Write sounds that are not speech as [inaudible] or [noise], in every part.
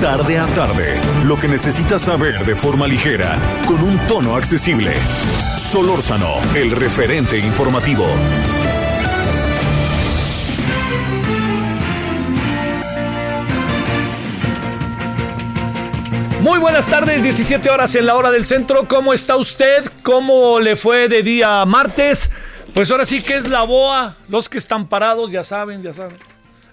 Tarde a tarde, lo que necesitas saber de forma ligera, con un tono accesible. Solórzano, el referente informativo. Muy buenas tardes, 17 horas en la hora del centro. ¿Cómo está usted? ¿Cómo le fue de día martes? Pues ahora sí que es la boa. Los que están parados ya saben, ya saben.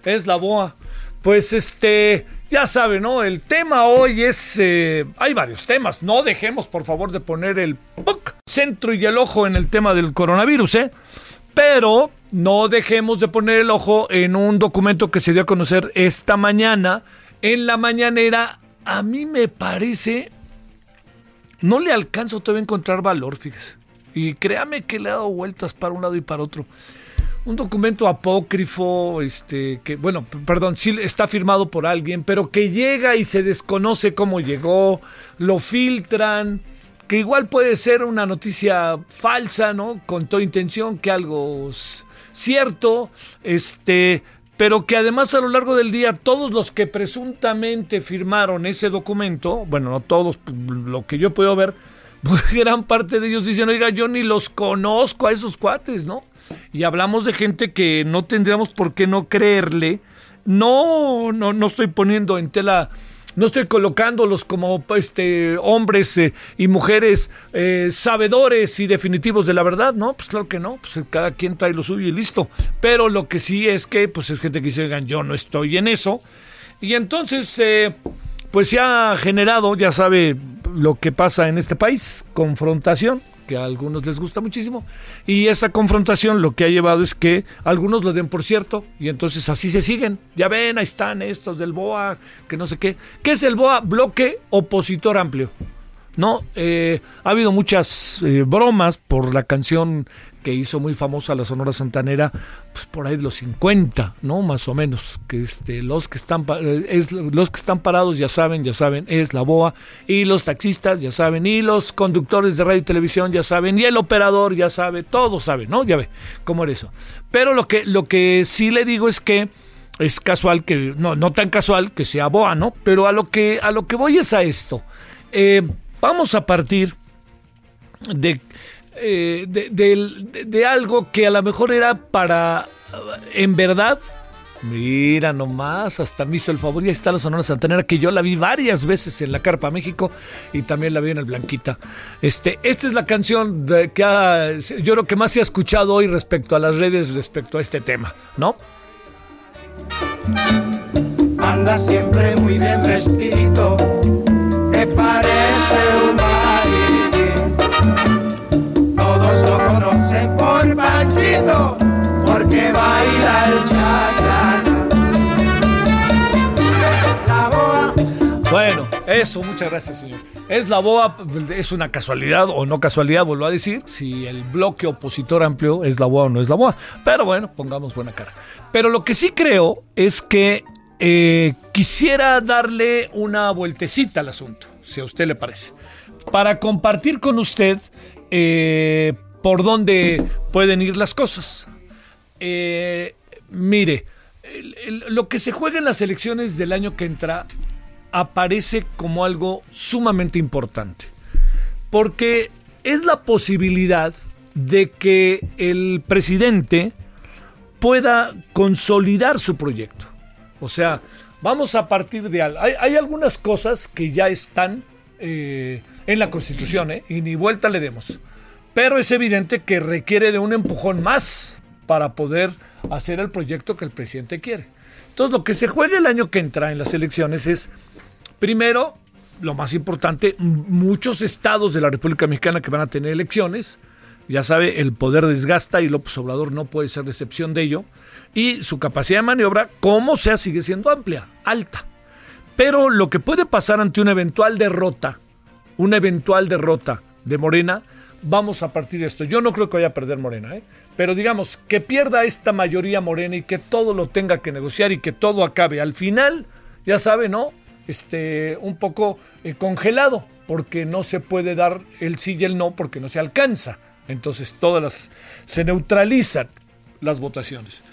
Es la boa. Pues este, ya saben, ¿no? El tema hoy es... eh, hay varios temas. No dejemos, por favor, de poner el centro y el ojo en el tema del coronavirus, ¿eh? Pero no dejemos de poner el ojo en un documento que se dio a conocer esta mañana en la mañanera. A mí me parece... No le alcanzo todavía a encontrar valor, fíjese. Y créame que le he dado vueltas para un lado y para otro un documento apócrifo, este, que, bueno, perdón, sí está firmado por alguien, pero que llega y se desconoce cómo llegó, lo filtran, que igual puede ser una noticia falsa, ¿no? Con toda intención, que algo s- cierto, este, pero que además a lo largo del día todos los que presuntamente firmaron ese documento, bueno, no todos, p- lo que yo podido ver, pues [laughs] gran parte de ellos dicen, oiga, yo ni los conozco a esos cuates, ¿no? Y hablamos de gente que no tendríamos por qué no creerle. No, no, no estoy poniendo en tela, no estoy colocándolos como este, hombres eh, y mujeres eh, sabedores y definitivos de la verdad, ¿no? Pues claro que no, pues cada quien trae lo suyo y listo. Pero lo que sí es que, pues es gente que dice, oigan, yo no estoy en eso. Y entonces, eh, pues se ha generado, ya sabe lo que pasa en este país, confrontación, que a algunos les gusta muchísimo, y esa confrontación lo que ha llevado es que algunos lo den por cierto, y entonces así se siguen. Ya ven, ahí están estos del BOA, que no sé qué. ¿Qué es el BOA? Bloque opositor amplio. No, eh, ha habido muchas eh, bromas por la canción que hizo muy famosa la Sonora Santanera, pues por ahí de los 50, ¿no? Más o menos, que este, los que están eh, es, los que están parados ya saben, ya saben, es la boa y los taxistas ya saben y los conductores de radio y televisión ya saben y el operador ya sabe, todos saben, ¿no? Ya ve cómo era eso. Pero lo que lo que sí le digo es que es casual que no no tan casual que sea boa, ¿no? Pero a lo que a lo que voy es a esto. Eh, vamos a partir de, eh, de, de- algo que a lo mejor era para, en verdad, mira nomás, hasta me hizo el favor, ya está la Sonora Santanera, que yo la vi varias veces en la Carpa México y también la vi en el Blanquita. Este, esta es la canción que ha- yo creo que más se ha escuchado hoy respecto a las redes, respecto a este tema, ¿no? Anda siempre muy bien vestidito, Bueno, eso, muchas gracias, señor. Es la BOA, es una casualidad o no casualidad, vuelvo a decir, si el bloque opositor amplio es la BOA o no es la BOA. Pero bueno, pongamos buena cara. Pero lo que sí creo es que eh, quisiera darle una vueltecita al asunto, si a usted le parece, para compartir con usted eh, por dónde pueden ir las cosas. Eh, mire, lo que se juega en las elecciones del año que entra aparece como algo sumamente importante. Porque es la posibilidad de que el presidente pueda consolidar su proyecto. O sea, vamos a partir de algo. Hay, algunas cosas que ya están eh, en la Constitución, ¿eh? y ni vuelta le demos. Pero es evidente que requiere de un empujón más para poder hacer el proyecto que el presidente quiere. Entonces, lo que se juega el año que entra en las elecciones es, primero, lo más importante, muchos estados de la República Mexicana que van a tener elecciones, ya sabe, el poder desgasta y López Obrador no puede ser decepción de ello. Y su capacidad de maniobra, como sea, sigue siendo amplia, alta. Pero lo que puede pasar ante una eventual derrota, una eventual derrota de Morena, vamos a partir de esto. Yo no creo que vaya a perder Morena, ¿eh? pero digamos que pierda esta mayoría Morena y que todo lo tenga que negociar y que todo acabe. Al final, ya sabe, ¿no? Este, un poco eh, congelado, porque no se puede dar el sí y el no, porque no se alcanza. Entonces todas las se neutralizan las votaciones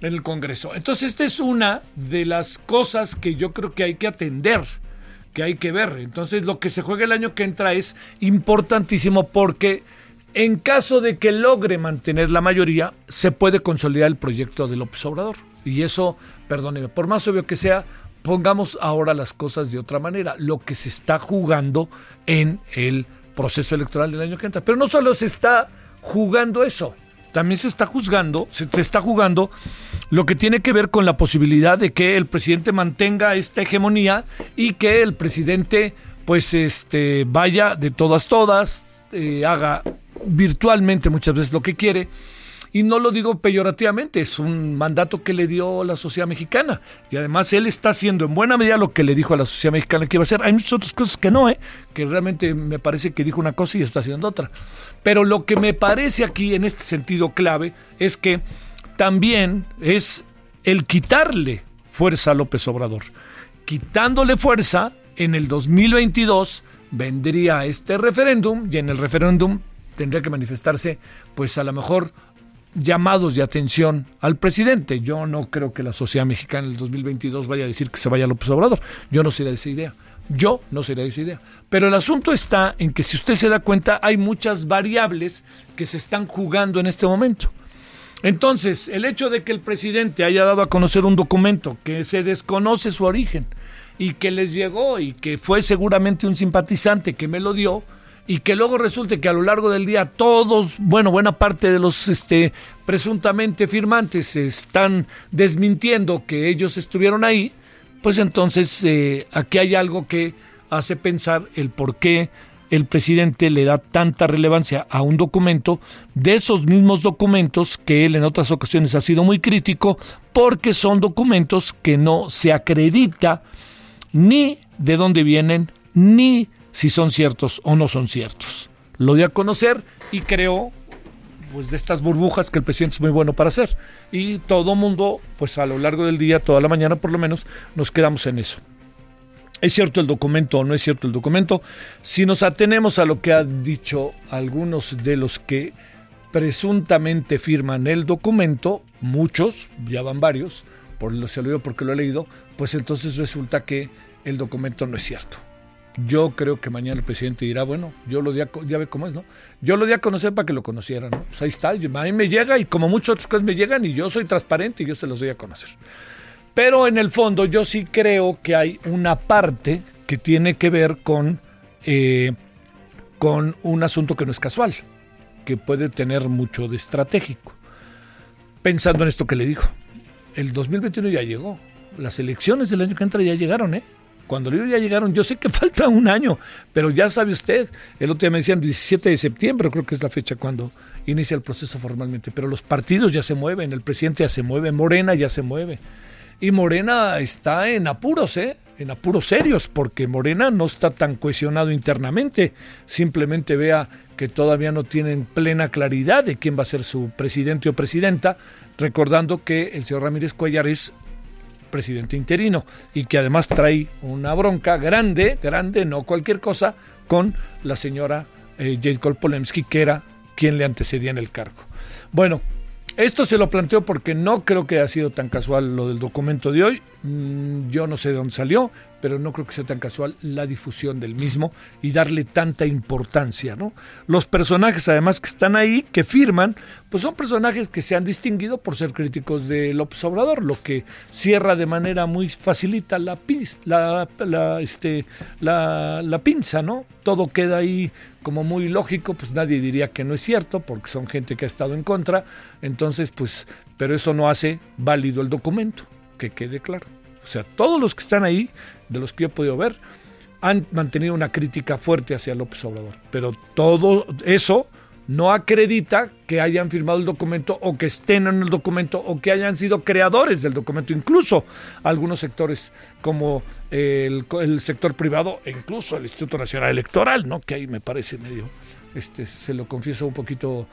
en el Congreso. Entonces esta es una de las cosas que yo creo que hay que atender, que hay que ver. Entonces lo que se juega el año que entra es importantísimo porque en caso de que logre mantener la mayoría, se puede consolidar el proyecto de López Obrador. Y eso, perdóneme, por más obvio que sea, pongamos ahora las cosas de otra manera. Lo que se está jugando en el proceso electoral del año que entra. Pero no solo se está jugando eso, también se está juzgando, se, está jugando lo que tiene que ver con la posibilidad de que el presidente mantenga esta hegemonía y que el presidente pues este vaya de todas todas, eh, haga virtualmente muchas veces lo que quiere y no lo digo peyorativamente, es un mandato que le dio la sociedad mexicana. Y además él está haciendo en buena medida lo que le dijo a la sociedad mexicana que iba a hacer. Hay muchas otras cosas que no, ¿eh? que realmente me parece que dijo una cosa y está haciendo otra. Pero lo que me parece aquí en este sentido clave es que también es el quitarle fuerza a López Obrador. Quitándole fuerza, en el 2022 vendría este referéndum y en el referéndum tendría que manifestarse, pues a lo mejor llamados de atención al presidente. Yo no creo que la sociedad mexicana en el 2022 vaya a decir que se vaya López Obrador. Yo no sería de esa idea. Yo no sería de esa idea. Pero el asunto está en que si usted se da cuenta, hay muchas variables que se están jugando en este momento. Entonces, el hecho de que el presidente haya dado a conocer un documento que se desconoce su origen y que les llegó y que fue seguramente un simpatizante que me lo dio, y que luego resulte que a lo largo del día todos, bueno, buena parte de los este, presuntamente firmantes están desmintiendo que ellos estuvieron ahí, pues entonces eh, aquí hay algo que hace pensar el por qué el presidente le da tanta relevancia a un documento de esos mismos documentos que él en otras ocasiones ha sido muy crítico porque son documentos que no se acredita ni de dónde vienen ni si son ciertos o no son ciertos. Lo dio a conocer y creó pues de estas burbujas que el presidente es muy bueno para hacer. Y todo mundo, pues a lo largo del día, toda la mañana por lo menos, nos quedamos en eso. ¿Es cierto el documento o no es cierto el documento? Si nos atenemos a lo que han dicho algunos de los que presuntamente firman el documento, muchos, ya van varios, por lo se lo digo porque lo he leído, pues entonces resulta que el documento no es cierto. Yo creo que mañana el presidente dirá, bueno, yo lo di a, ya ve cómo es, ¿no? Yo lo di a conocer para que lo conocieran, ¿no? Pues ahí está, a mí me llega y como muchas otras cosas me llegan y yo soy transparente y yo se los doy a conocer. Pero en el fondo yo sí creo que hay una parte que tiene que ver con, eh, con un asunto que no es casual, que puede tener mucho de estratégico. Pensando en esto que le dijo, el 2021 ya llegó, las elecciones del año que entra ya llegaron, ¿eh? Cuando ya llegaron, yo sé que [laughs] falta un año, pero ya sabe usted, el otro día me decían 17 de septiembre, creo que es la fecha cuando inicia el proceso formalmente, pero los partidos ya se mueven, el presidente ya se mueve, Morena ya se mueve. Y Morena está en apuros, ¿eh? en apuros serios, porque Morena no está tan cohesionado internamente. Simplemente vea que todavía no tienen plena claridad de quién va a ser su presidente o presidenta, recordando que el señor Ramírez Cuellar es presidente interino y que además trae una bronca grande, grande, no cualquier cosa, con la señora eh, Jade que era quien le antecedía en el cargo. Bueno, esto se lo planteo porque no creo que haya sido tan casual lo del documento de hoy. Mm, yo no sé de dónde salió, pero no creo que sea tan casual la difusión del mismo y darle tanta importancia, ¿no? Los personajes, además, que están ahí, que firman, pues son personajes que se han distinguido por ser críticos de López Obrador, lo que cierra de manera muy facilita la, la, este, la, la pinza, ¿no? Todo queda ahí como muy lógico, pues nadie diría que no es cierto, porque son gente que ha estado en contra, entonces, pues, pero eso no hace válido el documento, que quede claro. O sea, todos los que están ahí, de los que yo he podido ver, han mantenido una crítica fuerte hacia López Obrador. Pero todo eso no acredita que hayan firmado el documento o que estén en el documento o que hayan sido creadores del documento, incluso algunos sectores como el, el sector privado e incluso el Instituto Nacional Electoral, ¿no? que ahí me parece medio, este, se lo confieso un poquito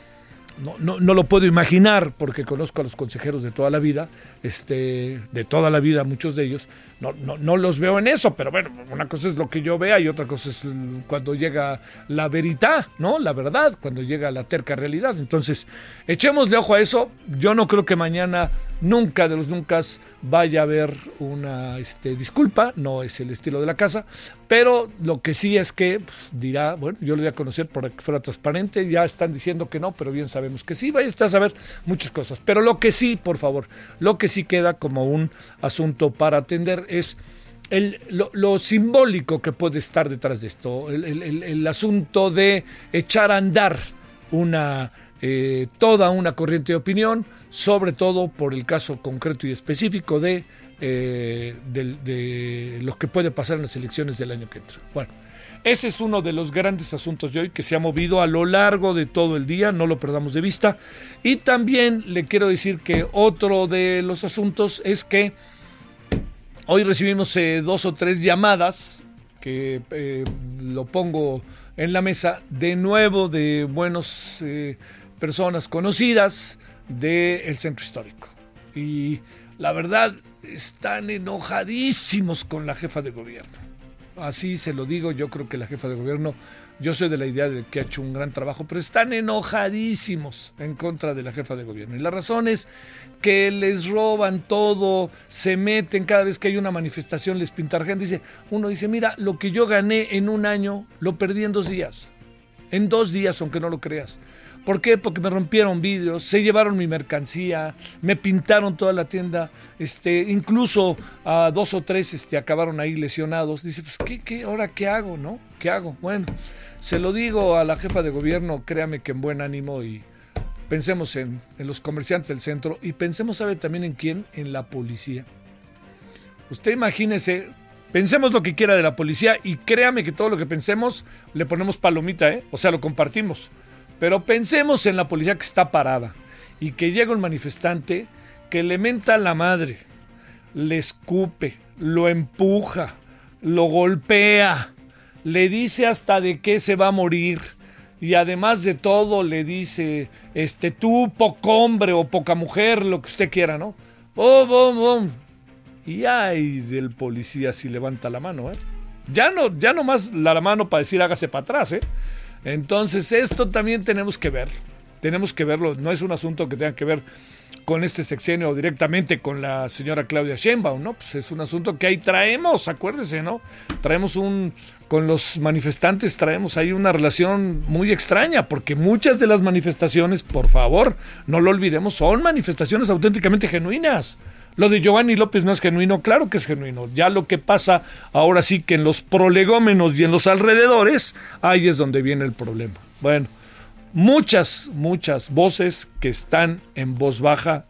no, no, no, lo puedo imaginar porque conozco a los consejeros de toda la vida, este, de toda la vida, muchos de ellos. No, no, no los veo en eso, pero bueno, una cosa es lo que yo vea y otra cosa es cuando llega la veridad, ¿no? La verdad, cuando llega la terca realidad. Entonces, echémosle ojo a eso. Yo no creo que mañana, nunca de los nunca, vaya a haber una este, disculpa, no es el estilo de la casa, pero lo que sí es que pues, dirá, bueno, yo lo voy a conocer para que fuera transparente, ya están diciendo que no, pero bien sabemos que sí, vaya a saber muchas cosas. Pero lo que sí, por favor, lo que sí queda como un asunto para atender es el, lo, simbólico que puede estar detrás de esto, el, asunto de echar a andar una eh, toda una corriente de opinión, sobre todo por el caso concreto y específico de, eh, lo que puede pasar en las elecciones del año que entra. Bueno, ese es uno de los grandes asuntos de hoy que se ha movido a lo largo de todo el día, no lo perdamos de vista. Y también le quiero decir que otro de los asuntos es que hoy recibimos eh, dos o tres llamadas, que eh, lo pongo en la mesa, de nuevo de buenas eh, personas conocidas del centro histórico. Y la verdad, están enojadísimos con la jefa de gobierno así se lo digo, yo creo que la jefa de gobierno, yo soy de la idea de que ha hecho un gran trabajo, pero están enojadísimos en contra de la jefa de gobierno. Y la razón es que les roban todo, se meten cada vez que hay una manifestación, les pintan gente. Dice, uno dice, mira, lo que yo gané en un año, lo perdí en dos días. En dos días, aunque no lo creas. ¿Por qué? Porque me rompieron vidrios, se llevaron mi mercancía, me pintaron toda la tienda, este, incluso a dos o tres este, acabaron ahí lesionados. Dice, pues, ¿qué, qué, ahora qué hago, no? ¿Qué hago? Bueno, se lo digo a la jefa de gobierno, créame que en buen ánimo y pensemos en, los comerciantes del centro y pensemos, ¿sabe también en quién? En la policía. Usted imagínese, pensemos lo que quiera de la policía y créame que todo lo que pensemos le ponemos palomita, ¿eh? O sea, lo compartimos. Pero pensemos en la policía que está parada y que llega un manifestante que le menta a la madre, le escupe, lo empuja, lo golpea, le dice hasta de qué se va a morir y además de todo le dice, este, tú poco hombre o poca mujer, lo que usted quiera, ¿no? ¡Bum, bum, bum! Y ay del policía si levanta la mano, ¿eh? Ya no, ya no más la mano para decir hágase para atrás, ¿eh? Entonces esto también tenemos que ver, tenemos que verlo, no es un asunto que tenga que ver con este sexenio o directamente con la señora Claudia Sheinbaum, ¿no? Pues es un asunto que ahí traemos, acuérdese, ¿no? Traemos un, con los manifestantes traemos ahí una relación muy extraña, porque muchas de las manifestaciones, por favor, no lo olvidemos, son manifestaciones auténticamente genuinas. Lo de Giovanni López no es genuino, claro que es genuino. Ya lo que pasa ahora sí que en los prolegómenos y en los alrededores, ahí es donde viene el problema. Bueno, muchas, muchas voces que están en voz baja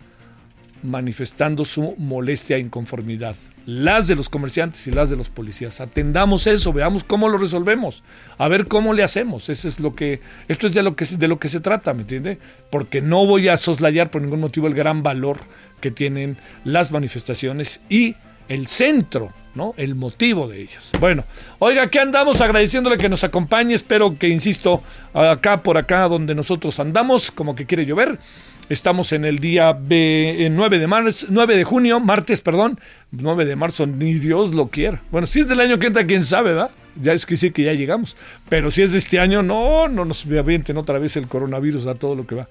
manifestando su molestia e inconformidad. Las de los comerciantes y las de los policías. Atendamos eso, veamos cómo lo resolvemos, a ver cómo le hacemos. Eso es lo que, esto es de lo que, de lo que se trata, ¿me entiende? Porque no voy a soslayar por ningún motivo el gran valor que tienen las manifestaciones y el centro, ¿no? El motivo de ellas. Bueno, oiga, aquí andamos agradeciéndole que nos acompañe. Espero que, insisto, acá por acá donde nosotros andamos, como que quiere llover. Estamos en el día 9 de marzo, 9 de junio, martes, perdón, 9 de marzo, ni Dios lo quiera. Bueno, si es del año que entra, quién sabe, ¿verdad? Ya es que sí que ya llegamos. Pero si es de este año, no, no nos avienten otra vez el coronavirus a todo lo que va,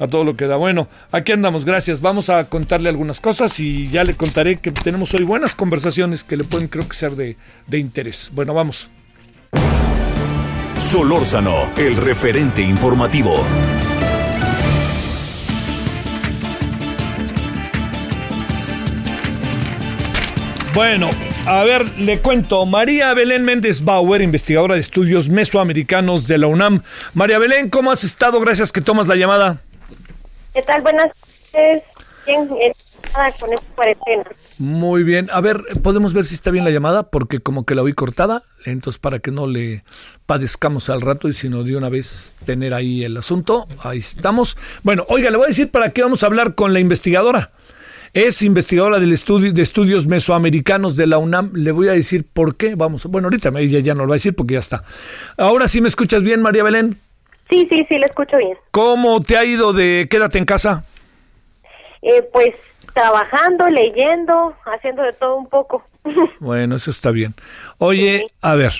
a todo lo que da. Bueno, aquí andamos, gracias. Vamos a contarle algunas cosas y ya le contaré que tenemos hoy buenas conversaciones que le pueden, creo que ser de, de interés. Bueno, vamos. Solórzano, el referente informativo. Bueno, a ver, le cuento. María Belén Méndez Bauer, investigadora de estudios mesoamericanos de la UNAM. María Belén, ¿cómo has estado? Gracias que tomas la llamada. ¿Qué tal? Buenas noches. nada con esta cuarentena. Muy bien. A ver, podemos ver si está bien la llamada, porque como que la oí cortada, entonces para que no le padezcamos al rato y sino de una vez tener ahí el asunto, ahí estamos. Bueno, oiga, le voy a decir para qué vamos a hablar con la investigadora. Es investigadora del estudio de estudios mesoamericanos de la UNAM. Le voy a decir por qué. Vamos, bueno, ahorita ella ya no lo va a decir porque ya está. Ahora sí me escuchas bien, María Belén. Sí, sí, sí, le escucho bien. ¿Cómo te ha ido de quédate en casa? Eh, pues trabajando, leyendo, haciendo de todo un poco. [laughs] Bueno, eso está bien. Oye, Sí. a ver,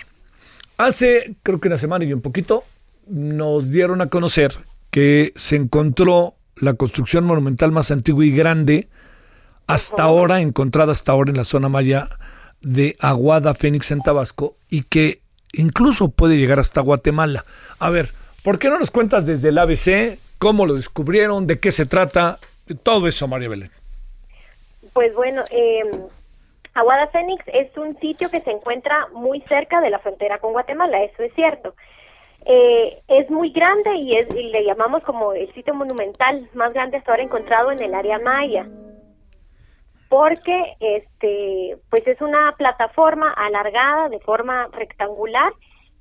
hace creo que una semana y un poquito nos dieron a conocer que se encontró la construcción monumental más antigua y grande hasta ahora, encontrada hasta ahora en la zona maya de Aguada, Fénix, en Tabasco, y que incluso puede llegar hasta Guatemala. A ver, ¿por qué no nos cuentas desde el ABC cómo lo descubrieron, de qué se trata? Todo eso, María Belén. Pues bueno, eh, Aguada Fénix es un sitio que se encuentra muy cerca de la frontera con Guatemala, eso es cierto. Eh, es muy grande y, es, y le llamamos como el sitio monumental más grande hasta ahora encontrado en el área maya. Porque este, pues es una plataforma alargada de forma rectangular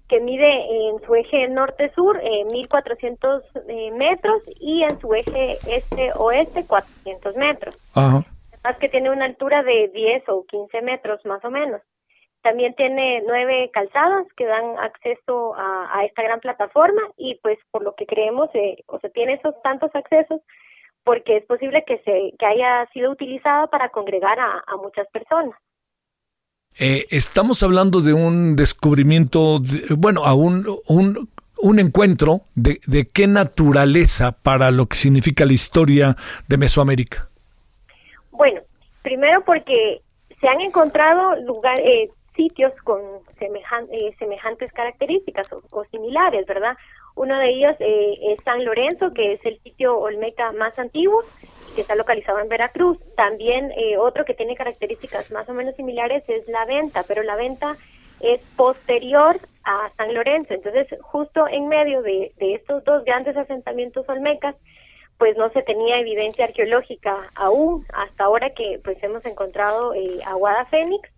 que mide en su eje norte-sur eh, 1.400 eh, metros y en su eje este-oeste 400 metros. Ajá. Más que tiene una altura de 10 o 15 metros más o menos. También tiene nueve calzadas que dan acceso a, a esta gran plataforma y pues por lo que creemos, eh, o sea, tiene esos tantos accesos porque es posible que se que haya sido utilizada para congregar a, a muchas personas. Eh, estamos hablando de un descubrimiento, de- bueno, a un, un, un encuentro de, de qué naturaleza para lo que significa la historia de Mesoamérica. Bueno, primero porque se han encontrado lugar, eh, sitios con semejan- eh, semejantes características o, o similares, ¿verdad? Uno de ellos eh, es San Lorenzo, que es el sitio olmeca más antiguo, que está localizado en Veracruz. También eh, otro que tiene características más o menos similares es La Venta, pero La Venta es posterior a San Lorenzo. Entonces, justo en medio de, estos dos grandes asentamientos olmecas, pues no se tenía evidencia arqueológica aún, hasta ahora que pues hemos encontrado eh, Aguada Fénix,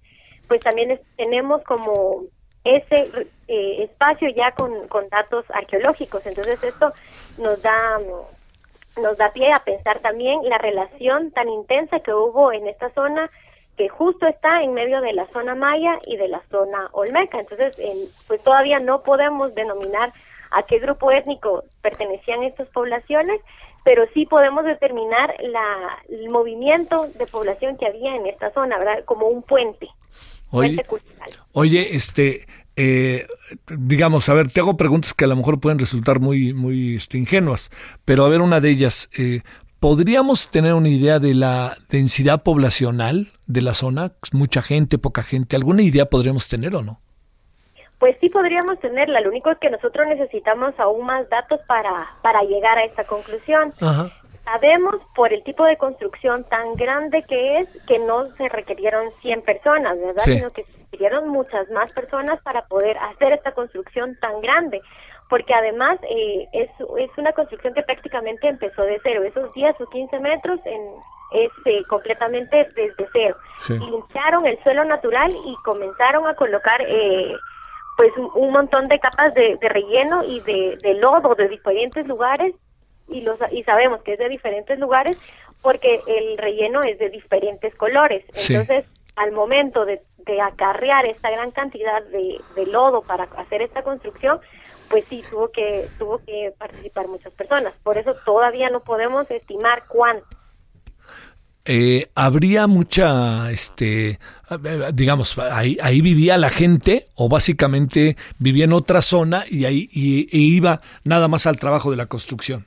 pues también tenemos como ese eh, espacio ya con, con datos arqueológicos, entonces esto nos da mm, nos da pie a pensar también la relación tan intensa que hubo en esta zona que justo está en medio de la zona maya y de la zona olmeca. Entonces, en- pues todavía no podemos denominar a qué grupo étnico pertenecían estas poblaciones, pero sí podemos determinar la, el movimiento de población que había en esta zona, ¿verdad? Como un puente, Oye, puente cultural. oye, este, eh, digamos, a ver, te hago preguntas que a lo mejor pueden resultar muy, muy este, ingenuas, pero a ver, una de ellas, eh, ¿podríamos tener una idea de la densidad poblacional de la zona? ¿Mucha gente, poca gente? ¿Alguna idea podríamos tener o no? Pues sí podríamos tenerla, lo único es que nosotros necesitamos aún más datos para, para llegar a esta conclusión. Ajá. Sabemos por el tipo de construcción tan grande que es que no se requirieron 100 personas, ¿verdad? Sí. Sino que se requirieron muchas más personas para poder hacer esta construcción tan grande. Porque además eh, es, es una construcción que prácticamente empezó de cero. Esos 10 o 15 metros en, es eh, completamente desde cero. Sí. Limpiaron el suelo natural y comenzaron a colocar eh, pues un, un montón de capas de, de relleno y de, de lodo de diferentes lugares y los y sabemos que es de diferentes lugares porque el relleno es de diferentes colores. Sí. Entonces, al momento de, de acarrear esta gran cantidad de, de lodo para hacer esta construcción, pues sí tuvo que tuvo que participar muchas personas. Por eso todavía no podemos estimar cuánto. eh, habría mucha, este, digamos, ahí, ahí vivía la gente o básicamente vivía en otra zona y ahí y, iba nada más al trabajo de la construcción.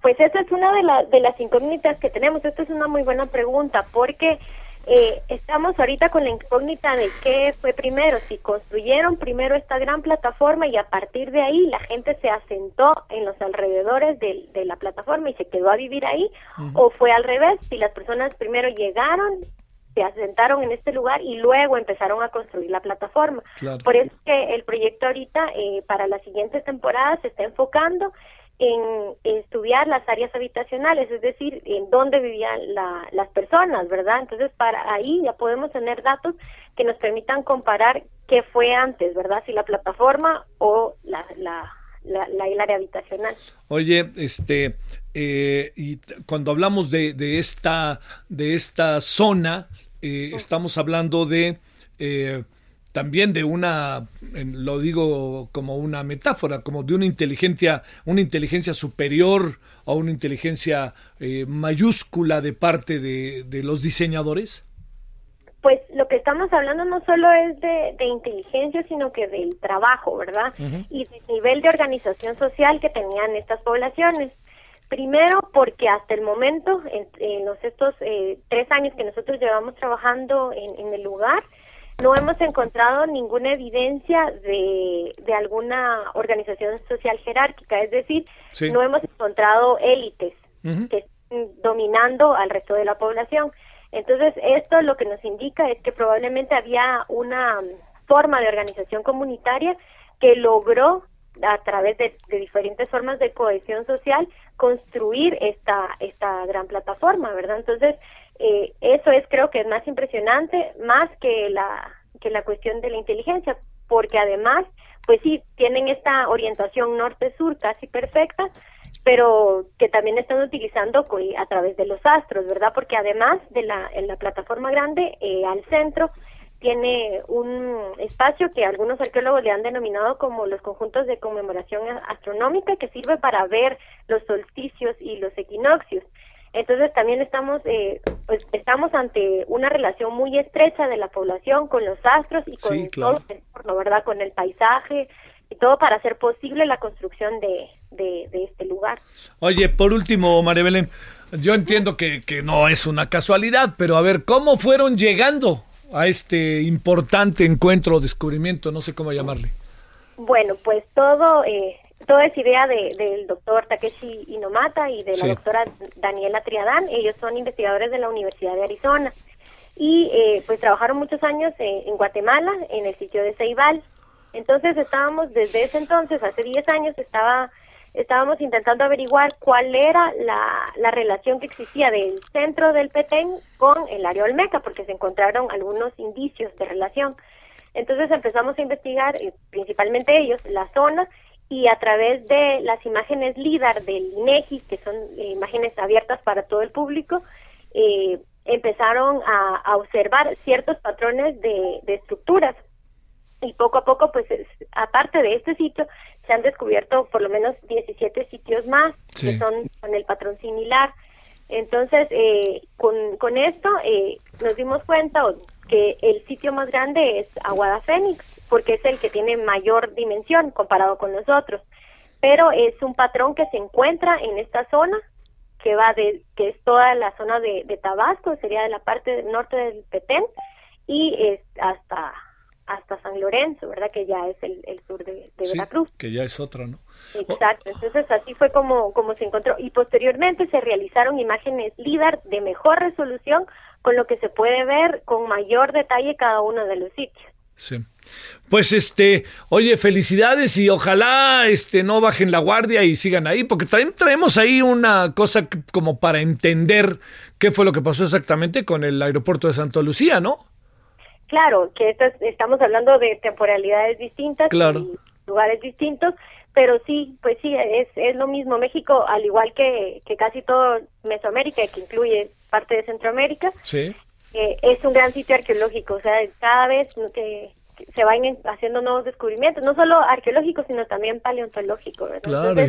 Pues esa es una de, la- de las incógnitas que tenemos. Esta es una muy buena pregunta porque eh, estamos ahorita con la incógnita de qué fue primero, si construyeron primero esta gran plataforma y a partir de ahí la gente se asentó en los alrededores de, la plataforma y se quedó a vivir ahí, o fue al revés, si las personas primero llegaron, se asentaron en este lugar y luego empezaron a construir la plataforma. Claro. Por eso es que el proyecto ahorita eh, para las siguientes temporadas se está enfocando en estudiar las áreas habitacionales, es decir, en dónde vivían la, las personas, ¿verdad? Entonces, para ahí ya podemos tener datos que nos permitan comparar qué fue antes, ¿verdad? Si la plataforma o la, la, la, el área habitacional. Oye, este, eh, y cuando hablamos de, de, esta, de esta zona, eh, estamos hablando de... Eh, también de una, lo digo como una metáfora, como de una inteligencia, una inteligencia superior o una inteligencia eh, mayúscula de parte de, de, los diseñadores? Pues lo que estamos hablando no solo es de, de inteligencia, sino que del trabajo, ¿verdad? Y del nivel de organización social que tenían estas poblaciones. Primero, porque hasta el momento, en, los estos eh, tres años que nosotros llevamos trabajando en, en el lugar, no hemos encontrado ninguna evidencia de, de alguna organización social jerárquica, es decir, no hemos encontrado élites que estén dominando al resto de la población. Entonces, esto lo que nos indica es que probablemente había una forma de organización comunitaria que logró a través de, diferentes formas de cohesión social construir esta esta gran plataforma, ¿verdad? Entonces, eh, eso es creo que es más impresionante más que la que la cuestión de la inteligencia porque además pues sí tienen esta orientación norte-sur casi perfecta pero que también están utilizando a través de los astros verdad porque además de la en la plataforma grande eh, al centro tiene un espacio que algunos arqueólogos le han denominado como los conjuntos de conmemoración astronómica que sirve para ver los solsticios y los equinoccios entonces también estamos, eh, pues estamos ante una relación muy estrecha de la población con los astros y con todo el entorno, ¿verdad? Con el paisaje y todo para hacer posible la construcción de, de, este lugar. Oye, por último, María Belén, yo entiendo que, que no es una casualidad, pero a ver, ¿cómo fueron llegando a este importante encuentro o descubrimiento? No sé cómo llamarle. Bueno, pues todo... Eh, toda esa idea de, del doctor Takeshi Inomata y de la doctora Daniela Triadán. Ellos son investigadores de la Universidad de Arizona y eh, pues trabajaron muchos años en Guatemala, en el sitio de Ceibal. Entonces estábamos, desde ese entonces, hace 10 años, estaba estábamos intentando averiguar cuál era la, la relación que existía del centro del Petén con el área Olmeca, porque se encontraron algunos indicios de relación. Entonces empezamos a investigar, eh, principalmente ellos, la zona, y a través de las imágenes LIDAR del INEGI, que son eh, imágenes abiertas para todo el público, eh, empezaron a, observar ciertos patrones de, estructuras. Y poco a poco, pues, aparte de este sitio, se han descubierto por lo menos 17 sitios más que son con el patrón similar. Entonces, eh, con, con esto nos dimos cuenta que el sitio más grande es Aguada Fénix, porque es el que tiene mayor dimensión comparado con los otros. Pero es un patrón que se encuentra en esta zona, que va de, que es toda la zona de, Tabasco, sería de la parte norte del Petén, y es hasta hasta San Lorenzo, ¿verdad? Que ya es el, sur de, Veracruz. Que ya es otra, ¿no? Exacto, entonces así fue como, como se encontró. Y posteriormente se realizaron imágenes LIDAR de mejor resolución, con lo que se puede ver con mayor detalle cada uno de los sitios. Sí. Pues este, oye, felicidades y ojalá este no bajen la guardia y sigan ahí, porque también traemos ahí una cosa como para entender qué fue lo que pasó exactamente con el aeropuerto de Santa Lucía, ¿no? Claro, que estamos hablando de temporalidades distintas y lugares distintos, pero sí, pues sí, es, es lo mismo. México, al igual que, que casi todo Mesoamérica, que incluye parte de Centroamérica, sí. Eh, es un gran sitio arqueológico, o sea, cada vez que, se van haciendo nuevos descubrimientos, no solo arqueológicos, sino también paleontológicos. Claro.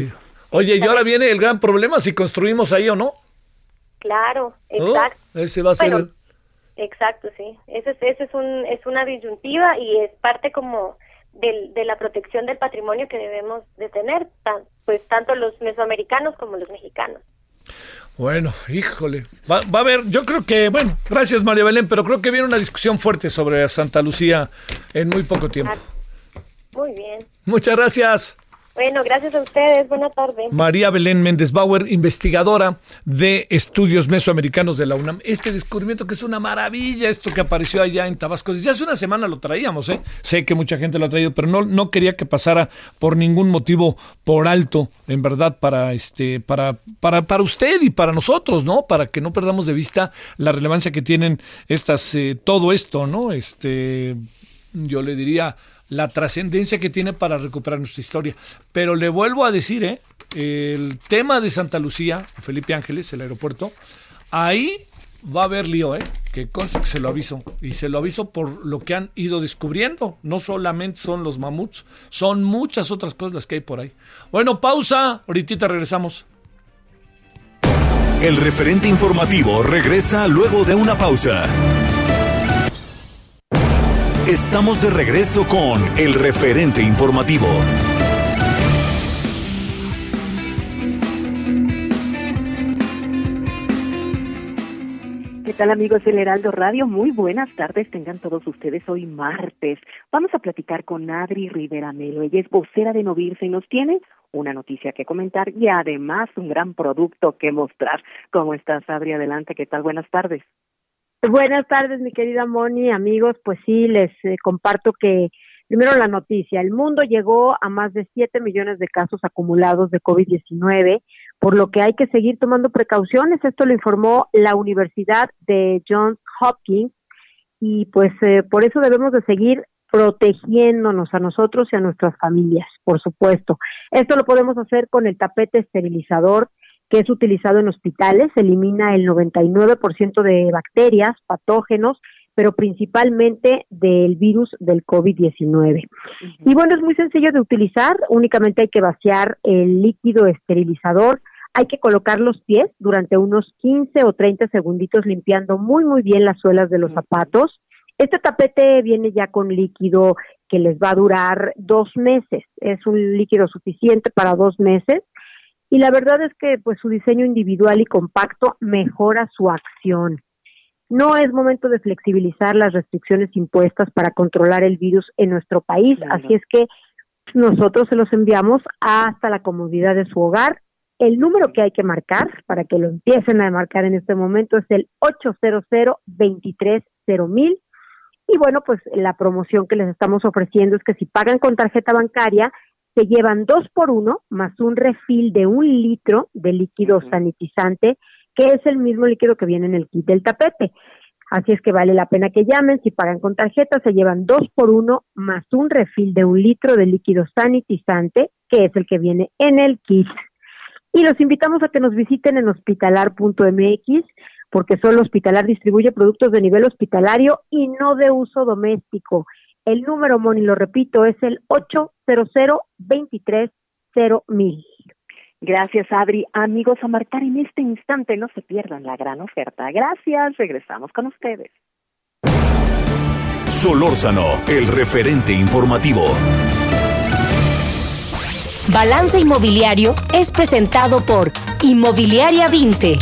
Oye, y ahora viene el gran problema si construimos ahí o no. Claro, exacto. ese va a ser Exacto, sí. Ese, ese es, un, es una disyuntiva y es parte como del, de la protección del patrimonio que debemos de tener, pues tanto los mesoamericanos como los mexicanos. Bueno, híjole. Va, a haber, yo creo que, bueno, gracias María Belén, pero creo que viene una discusión fuerte sobre Santa Lucía en muy poco tiempo. Muy bien. Muchas gracias. Bueno, gracias a ustedes. Buenas tardes. María Belén Méndez Bauer, investigadora de estudios mesoamericanos de la UNAM. Este descubrimiento que es una maravilla, esto que apareció allá en Tabasco. Desde hace una semana lo traíamos, ¿eh? Sé que mucha gente lo ha traído, pero no, no quería que pasara por ningún motivo por alto, en verdad, para este, para, para, para usted y para nosotros, ¿no? Para que no perdamos de vista la relevancia que tienen estas, eh, todo esto, ¿no? Este, yo le diría la trascendencia que tiene para recuperar nuestra historia. Pero le vuelvo a decir, ¿eh? el tema de Santa Lucía, Felipe Ángeles, el aeropuerto, ahí va a haber lío, ¿eh? que conste que se lo aviso. Y se lo aviso por lo que han ido descubriendo. No solamente son los mamuts, son muchas otras cosas que hay por ahí. Bueno, pausa, ahorita regresamos. El referente informativo regresa luego de una pausa. Estamos de regreso con el referente informativo. ¿Qué tal amigos del Heraldo Radio? Muy buenas tardes, tengan todos ustedes hoy martes. Vamos a platicar con Adri Rivera Melo. Ella es vocera de Novirse y nos tiene una noticia que comentar y además un gran producto que mostrar. ¿Cómo estás, Adri? Adelante, ¿qué tal? Buenas tardes. Buenas tardes, mi querida Moni, amigos. Pues sí, les eh, comparto que primero la noticia. El mundo llegó a más de 7 millones de casos acumulados de COVID-19, por lo que hay que seguir tomando precauciones. Esto lo informó la Universidad de Johns Hopkins y pues eh, por eso debemos de seguir protegiéndonos a nosotros y a nuestras familias, por supuesto. Esto lo podemos hacer con el tapete esterilizador que es utilizado en hospitales, elimina el 99% de bacterias, patógenos, pero principalmente del virus del COVID-19. Y bueno, es muy sencillo de utilizar, únicamente hay que vaciar el líquido esterilizador, hay que colocar los pies durante unos 15 o 30 segunditos limpiando muy, muy bien las suelas de los zapatos. Este tapete viene ya con líquido que les va a durar dos meses, es un líquido suficiente para dos meses y la verdad es que pues su diseño individual y compacto mejora su acción. No es momento de flexibilizar las restricciones impuestas para controlar el virus en nuestro país, así es que nosotros se los enviamos hasta la comodidad de su hogar. El número que hay que marcar para que lo empiecen a marcar en este momento es el 800 230 y bueno, pues la promoción que les estamos ofreciendo es que si pagan con tarjeta bancaria, se llevan dos por uno más un refil de un litro de líquido sanitizante, que es el mismo líquido que viene en el kit del tapete. Así es que vale la pena que llamen. Si pagan con tarjeta, se llevan dos por uno más un refil de un litro de líquido sanitizante, que es el que viene en el kit. Y los invitamos a que nos visiten en hospitalar.mx, porque solo Hospitalar distribuye productos de nivel hospitalario y no de uso doméstico. El número, Moni, lo repito, es el 800 mil. Gracias, Adri. Amigos, a marcar en este instante, no se pierdan la gran oferta. Gracias, regresamos con ustedes. Solórzano, el referente informativo. Balance Inmobiliario es presentado por Inmobiliaria 20.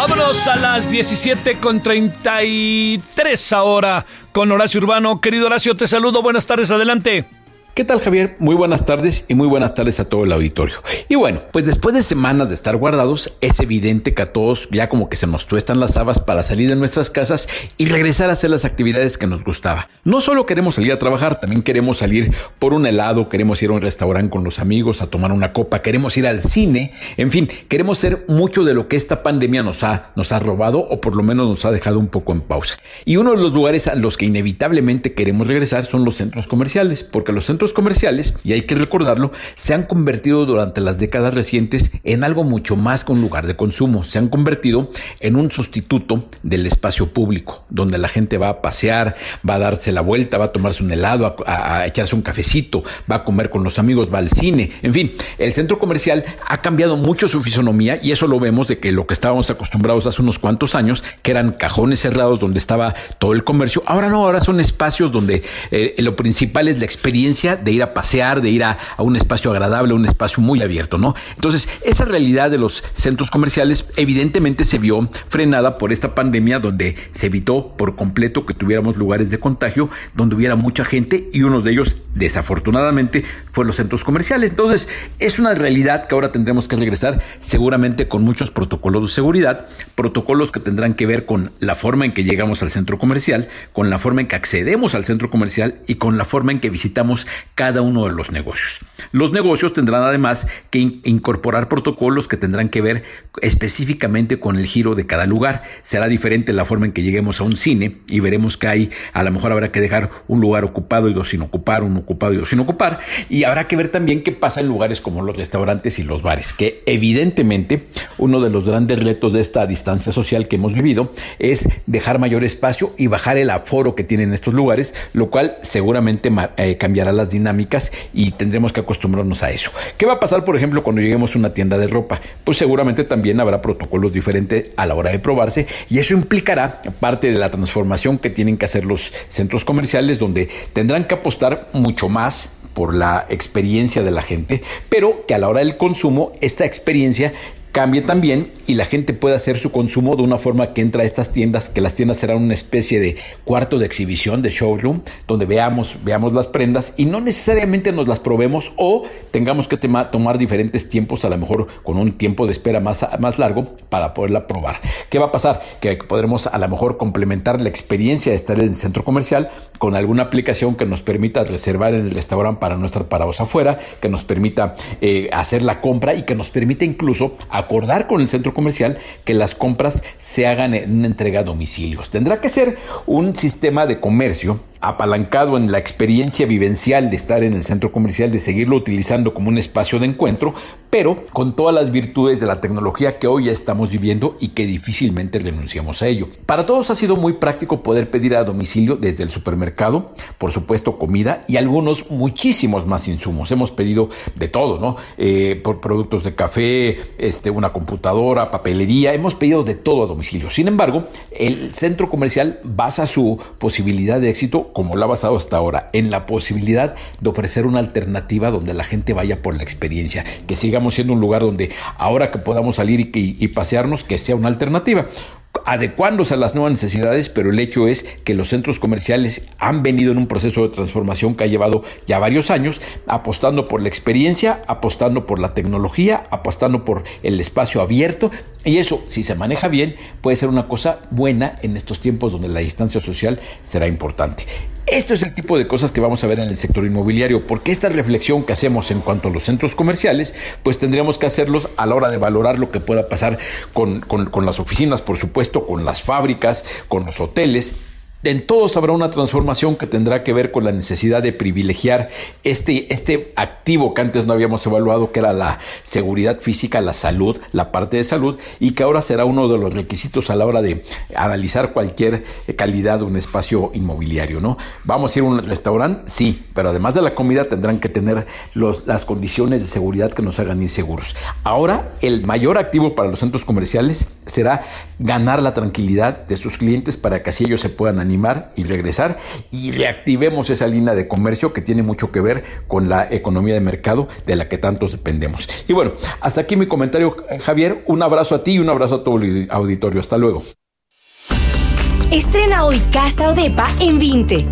Vámonos a las 17 con 33 ahora con Horacio Urbano. Querido Horacio, te saludo. Buenas tardes, adelante. ¿Qué tal Javier? Muy buenas tardes y muy buenas tardes a todo el auditorio. Y bueno, pues después de semanas de estar guardados, es evidente que a todos ya como que se nos tuestan las habas para salir de nuestras casas y regresar a hacer las actividades que nos gustaba. No solo queremos salir a trabajar, también queremos salir por un helado, queremos ir a un restaurante con los amigos a tomar una copa, queremos ir al cine, en fin, queremos ser mucho de lo que esta pandemia nos ha, nos ha robado o por lo menos nos ha dejado un poco en pausa. Y uno de los lugares a los que inevitablemente queremos regresar son los centros comerciales, porque los centros comerciales, y hay que recordarlo, se han convertido durante las décadas recientes en algo mucho más que un lugar de consumo. Se han convertido en un sustituto del espacio público, donde la gente va a pasear, va a darse la vuelta, va a tomarse un helado, a, echarse un cafecito, va a comer con los amigos, va al cine. En fin, el centro comercial ha cambiado mucho su fisonomía y eso lo vemos de que lo que estábamos acostumbrados hace unos cuantos años, que eran cajones cerrados donde estaba todo el comercio, ahora no, ahora son espacios donde eh, lo principal es la experiencia de ir a pasear, de ir a, a un espacio agradable, un espacio muy abierto, ¿no? Entonces, esa realidad de los centros comerciales evidentemente se vio frenada por esta pandemia donde se evitó por completo que tuviéramos lugares de contagio donde hubiera mucha gente y uno de ellos desafortunadamente fue los centros comerciales. Entonces, es una realidad que ahora tendremos que regresar seguramente con muchos protocolos de seguridad, protocolos que tendrán que ver con la forma en que llegamos al centro comercial, con la forma en que accedemos al centro comercial y con la forma en que visitamos cada uno de los negocios. Los negocios tendrán además que incorporar protocolos que tendrán que ver específicamente con el giro de cada lugar. Será diferente la forma en que lleguemos a un cine y veremos que hay, a lo mejor habrá que dejar un lugar ocupado y dos sin ocupar, un ocupado y dos sin ocupar. Y habrá que ver también qué pasa en lugares como los restaurantes y los bares, que evidentemente uno de los grandes retos de esta distancia social que hemos vivido es dejar mayor espacio y bajar el aforo que tienen estos lugares, lo cual seguramente eh, cambiará las dinámicas y tendremos que acostumbrarnos a eso. ¿Qué va a pasar, por ejemplo, cuando lleguemos a una tienda de ropa? Pues seguramente también habrá protocolos diferentes a la hora de probarse y eso implicará parte de la transformación que tienen que hacer los centros comerciales donde tendrán que apostar mucho más por la experiencia de la gente, pero que a la hora del consumo esta experiencia cambie también y la gente pueda hacer su consumo de una forma que entra a estas tiendas, que las tiendas serán una especie de cuarto de exhibición, de showroom, donde veamos, veamos las prendas y no necesariamente nos las probemos o tengamos que tomar diferentes tiempos, a lo mejor con un tiempo de espera más, más largo para poderla probar. ¿Qué va a pasar? Que podremos a lo mejor complementar la experiencia de estar en el centro comercial con alguna aplicación que nos permita reservar en el restaurante para no estar parados afuera, que nos permita eh, hacer la compra y que nos permita incluso acordar con el centro comercial que las compras se hagan en una entrega a domicilios. Tendrá que ser un sistema de comercio apalancado en la experiencia vivencial de estar en el centro comercial, de seguirlo utilizando como un espacio de encuentro, pero con todas las virtudes de la tecnología que hoy ya estamos viviendo y que difícilmente renunciamos a ello. Para todos ha sido muy práctico poder pedir a domicilio desde el supermercado, por supuesto comida y algunos muchísimos más insumos. Hemos pedido de todo, ¿no? Eh, por productos de café, este, una computadora, papelería, hemos pedido de todo a domicilio. Sin embargo, el centro comercial basa su posibilidad de éxito como lo ha basado hasta ahora, en la posibilidad de ofrecer una alternativa donde la gente vaya por la experiencia, que sigamos siendo un lugar donde ahora que podamos salir y, y pasearnos, que sea una alternativa adecuándose a las nuevas necesidades, pero el hecho es que los centros comerciales han venido en un proceso de transformación que ha llevado ya varios años, apostando por la experiencia, apostando por la tecnología, apostando por el espacio abierto, y eso, si se maneja bien, puede ser una cosa buena en estos tiempos donde la distancia social será importante. Esto es el tipo de cosas que vamos a ver en el sector inmobiliario, porque esta reflexión que hacemos en cuanto a los centros comerciales, pues tendríamos que hacerlos a la hora de valorar lo que pueda pasar con, con las oficinas, por supuesto, con las fábricas, con los hoteles en todos habrá una transformación que tendrá que ver con la necesidad de privilegiar este, este activo que antes no habíamos evaluado, que era la seguridad física, la salud, la parte de salud, y que ahora será uno de los requisitos a la hora de analizar cualquier calidad de un espacio inmobiliario. ¿no? Vamos a ir a un restaurante, sí, pero además de la comida tendrán que tener las condiciones de seguridad que nos hagan inseguros. Ahora, el mayor activo para los centros comerciales será ganar la tranquilidad de sus clientes para que así ellos se puedan animar y regresar y reactivemos esa línea de comercio que tiene mucho que ver con la economía de mercado de la que tantos dependemos. Y bueno, hasta aquí mi comentario, Javier. Un abrazo a ti y un abrazo a todo el auditorio. Hasta luego. Estrena hoy Casa Odepa en 20.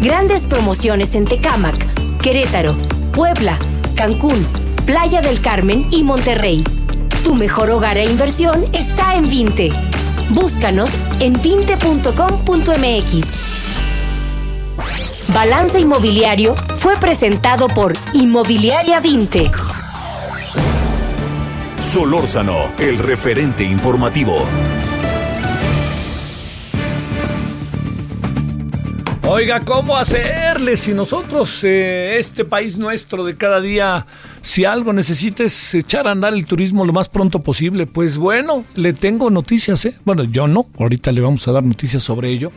Grandes promociones en Tecámac, Querétaro, Puebla, Cancún, Playa del Carmen y Monterrey. Tu mejor hogar e inversión está en 20. Búscanos en vinte.com.mx. Balance Inmobiliario fue presentado por Inmobiliaria 20. Solórzano, el referente informativo. Oiga, ¿cómo hacerle si nosotros, eh, este país nuestro de cada día, si algo necesites echar a andar el turismo lo más pronto posible? Pues bueno, le tengo noticias, ¿eh? Bueno, yo no, ahorita le vamos a dar noticias sobre ello,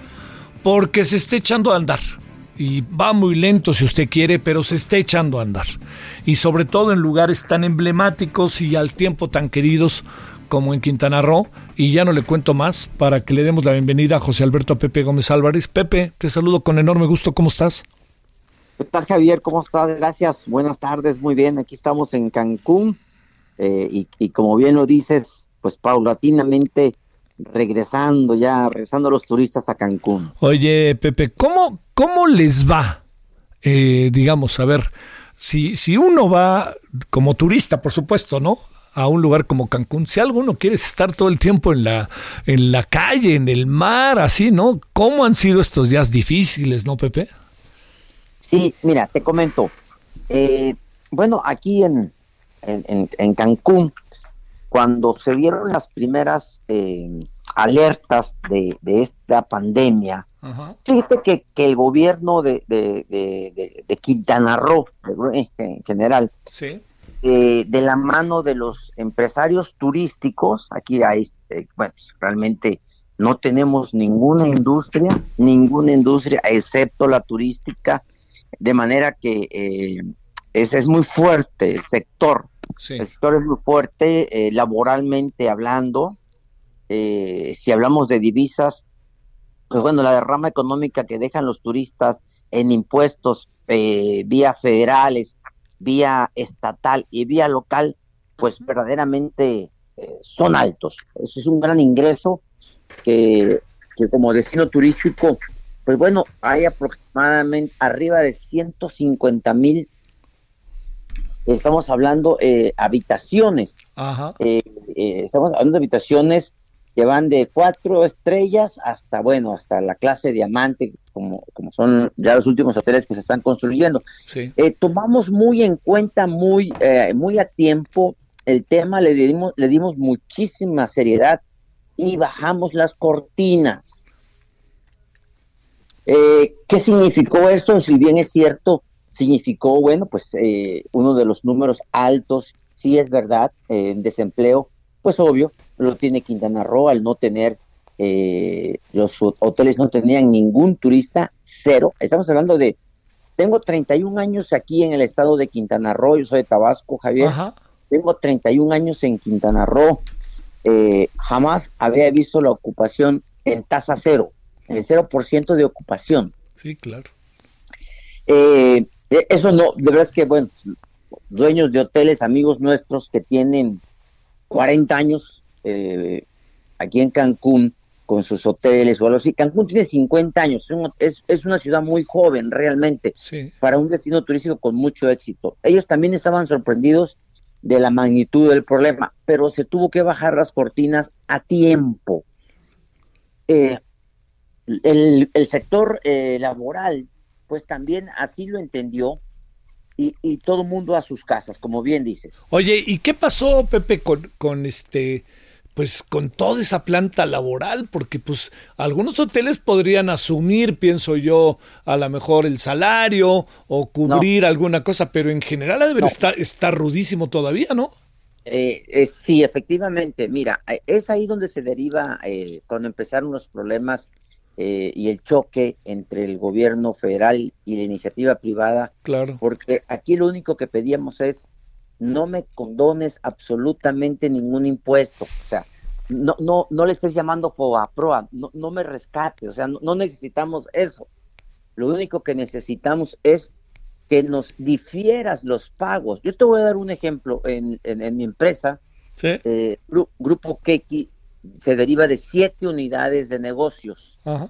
porque se está echando a andar. Y va muy lento si usted quiere, pero se está echando a andar. Y sobre todo en lugares tan emblemáticos y al tiempo tan queridos como en Quintana Roo. Y ya no le cuento más para que le demos la bienvenida a José Alberto Pepe Gómez Álvarez. Pepe, te saludo con enorme gusto. ¿Cómo estás? ¿Qué tal, Javier? ¿Cómo estás? Gracias. Buenas tardes. Muy bien. Aquí estamos en Cancún. Eh, y, y, como bien lo dices, pues paulatinamente regresando ya, regresando los turistas a Cancún. Oye, Pepe, ¿cómo, cómo les va? Eh, digamos, a ver, si, si uno va como turista, por supuesto, ¿no? a un lugar como Cancún, si alguno quiere estar todo el tiempo en la, en la calle, en el mar, así, ¿no? ¿Cómo han sido estos días difíciles, no, Pepe? Sí, mira, te comento. Eh, bueno, aquí en, en, en, Cancún, cuando se vieron las primeras eh, alertas de, de, esta pandemia, fíjate que, que, el gobierno de, de, de Quintana Roo, en general, sí eh, de la mano de los empresarios turísticos, aquí hay, eh, bueno, realmente no tenemos ninguna industria, ninguna industria excepto la turística, de manera que eh, es, es, muy fuerte el sector, sí. el sector es muy fuerte eh, laboralmente hablando, eh, si hablamos de divisas, pues bueno, la derrama económica que dejan los turistas en impuestos vía federales, vía estatal y vía local, pues verdaderamente eh, son altos. Eso es un gran ingreso que, que, como destino turístico, pues bueno, hay aproximadamente arriba de 150 mil, estamos hablando eh, habitaciones, Ajá. Eh, estamos hablando de habitaciones que van de cuatro estrellas hasta, bueno, hasta la clase diamante, como, como son ya los últimos hoteles que se están construyendo. Sí. Eh, tomamos muy en cuenta, muy, eh, muy a tiempo el tema, le dimos, le dimos muchísima seriedad y bajamos las cortinas. Eh, ¿Qué significó esto? Si bien es cierto, significó, bueno, pues uno de los números altos, sí es verdad, en desempleo, pues obvio, lo tiene Quintana Roo al no tener eh, los hoteles no tenían ningún turista, cero. Estamos hablando de, tengo 31 años aquí en el estado de Quintana Roo, yo soy de Tabasco, Javier. Ajá. Tengo 31 años en Quintana Roo. Eh, jamás había visto la ocupación en tasa cero, el 0% de ocupación. Sí, claro. Eh, eso no, de verdad es que, bueno, dueños de hoteles, amigos nuestros que tienen 40 años eh, aquí en Cancún, con sus hoteles o algo así. Cancún tiene 50 años, es, es una ciudad muy joven realmente sí. para un destino turístico con mucho éxito. Ellos también estaban sorprendidos de la magnitud del problema, pero se tuvo que bajar las cortinas a tiempo. Eh, el, el, sector eh, laboral, pues también así lo entendió y, y todo mundo a sus casas, como bien dices. Oye, ¿y qué pasó, Pepe, con, con este pues con toda esa planta laboral, porque pues algunos hoteles podrían asumir, pienso yo, a lo mejor el salario o cubrir no. alguna cosa, pero en general debe no. estar, estar rudísimo todavía, ¿no? Eh, eh, sí, efectivamente, mira, es ahí donde se deriva, eh, cuando empezaron los problemas eh, y el choque entre el gobierno federal y la iniciativa privada, claro. porque aquí lo único que pedíamos es no me condones absolutamente ningún impuesto, o sea, no, no, no le estés llamando FOBAPROA, no, no me rescate, o sea, no, no, necesitamos eso. Lo único que necesitamos es que nos difieras los pagos. Yo te voy a dar un ejemplo, en, en, en mi empresa, ¿Sí? eh, Gru Grupo Keki se deriva de siete unidades de negocios. Ajá.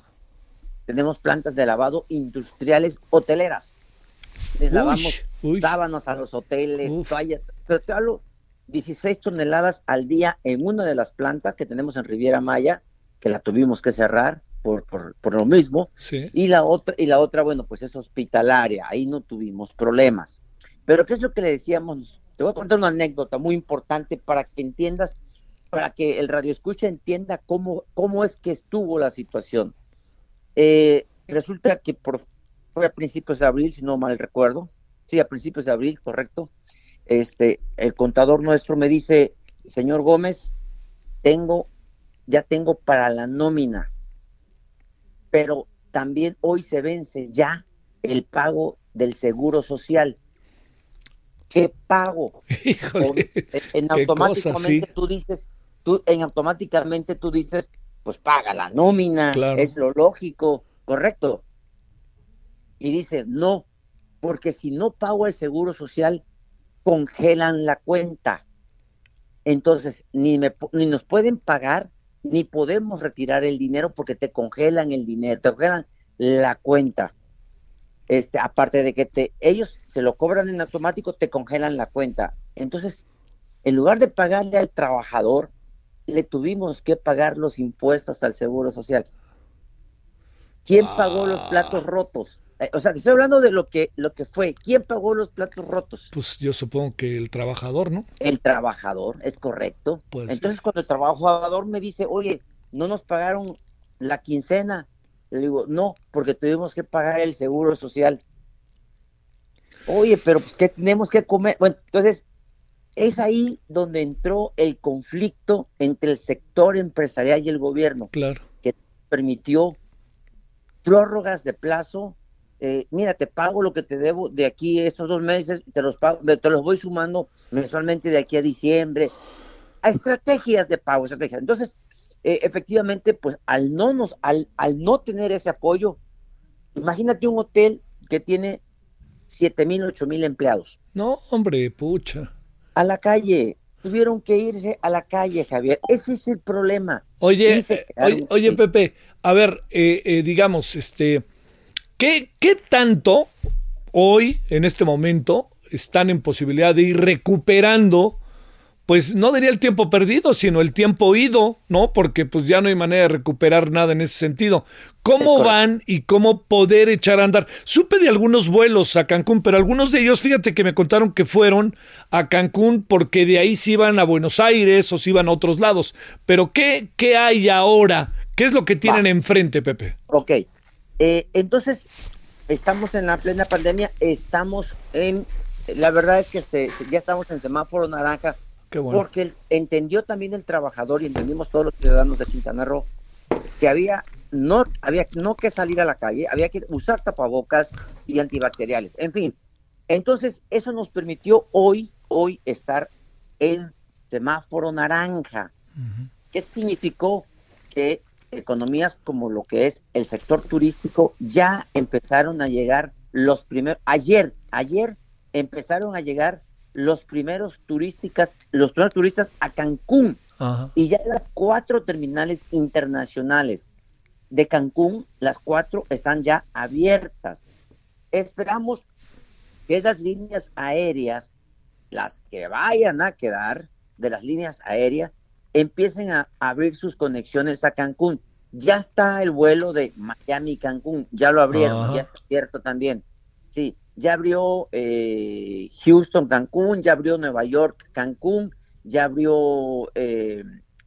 Tenemos plantas de lavado industriales hoteleras les uy, lavamos uy. sábanos a los hoteles, toallas, pero te hablo 16 toneladas al día en una de las plantas que tenemos en Riviera Maya, que la tuvimos que cerrar por, por, por lo mismo, sí. y la otra, y la otra, bueno, pues es hospitalaria, ahí no tuvimos problemas. Pero ¿qué es lo que le decíamos? Te voy a contar una anécdota muy importante para que entiendas, para que el radio escucha entienda cómo, cómo es que estuvo la situación. Eh, resulta que por fue a principios de abril, si no mal recuerdo. Sí, a principios de abril, correcto. Este, el contador nuestro me dice, señor Gómez, tengo, ya tengo para la nómina, pero también hoy se vence ya el pago del seguro social. ¿Qué pago? [laughs] Híjole, en automáticamente cosa, sí. tú dices, tú en automáticamente tú dices, pues paga la nómina, claro. es lo lógico, correcto y dice, no, porque si no pago el seguro social, congelan la cuenta. Entonces, ni, me, ni nos pueden pagar, ni podemos retirar el dinero porque te congelan el dinero, te congelan la cuenta. Este, aparte de que te, ellos se lo cobran en automático, te congelan la cuenta. Entonces, en lugar de pagarle al trabajador, le tuvimos que pagar los impuestos al Seguro Social. ¿Quién pagó los platos Ah. rotos? Eh, O sea, te estoy hablando de lo que, lo que fue. ¿Quién pagó los platos rotos? Pues yo supongo que el trabajador, ¿no? El trabajador, es correcto. Puede Entonces, cuando el trabajador me dice, oye, no nos pagaron la quincena, le digo, no, porque tuvimos que pagar el seguro social. Oye, pero pues, ¿qué tenemos que comer? Bueno, entonces, es ahí donde entró el conflicto entre el sector empresarial y el gobierno, Claro. que permitió prórrogas de plazo. eh, mira, te pago lo que te debo de aquí estos dos meses, te los pago, te los voy sumando mensualmente de aquí a diciembre. A estrategias de pago, estrategias. Entonces, eh, efectivamente, pues al no nos, al, al no tener ese apoyo, imagínate un hotel que tiene siete mil, ocho mil empleados No, hombre, pucha. A la calle. Tuvieron que irse a la calle, Javier. Ese es el problema. Oye, eh, oye. Pepe, a ver, eh, eh, digamos, este, ¿qué, ¿qué tanto hoy, en este momento, están en posibilidad de ir recuperando, pues no diría el tiempo perdido, sino el tiempo ido, ¿no? Porque pues ya no hay manera de recuperar nada en ese sentido. ¿Cómo van y cómo poder echar a andar? Supe de algunos vuelos a Cancún, pero algunos de ellos, fíjate que me contaron que fueron a Cancún porque de ahí se iban a Buenos Aires o se iban a otros lados. Pero ¿qué, qué hay ahora? ¿Qué es lo que tienen enfrente, Pepe? Ok. Eh, entonces, estamos en la plena pandemia, estamos en, la verdad es que se- ya estamos en semáforo naranja, bueno. porque entendió también el trabajador y entendimos todos los ciudadanos de Quintana Roo que había no había no que salir a la calle, había que usar tapabocas y antibacteriales, en fin. Entonces, eso nos permitió hoy hoy estar en semáforo naranja. ¿Qué significó que economías como lo que es el sector turístico ya empezaron a llegar los primeros ayer, ayer empezaron a llegar los primeros turísticas, los primeros turistas a Cancún Ajá. y ya las cuatro terminales internacionales de Cancún, las cuatro están ya abiertas. Esperamos que esas líneas aéreas, las que vayan a quedar de las líneas aéreas, empiecen a abrir sus conexiones a Cancún. Ya está el vuelo de Miami-Cancún, ya lo abrieron, Ajá. ya está abierto también. Sí, ya abrió eh, Houston, Cancún, ya abrió Nueva York, Cancún, ya abrió eh,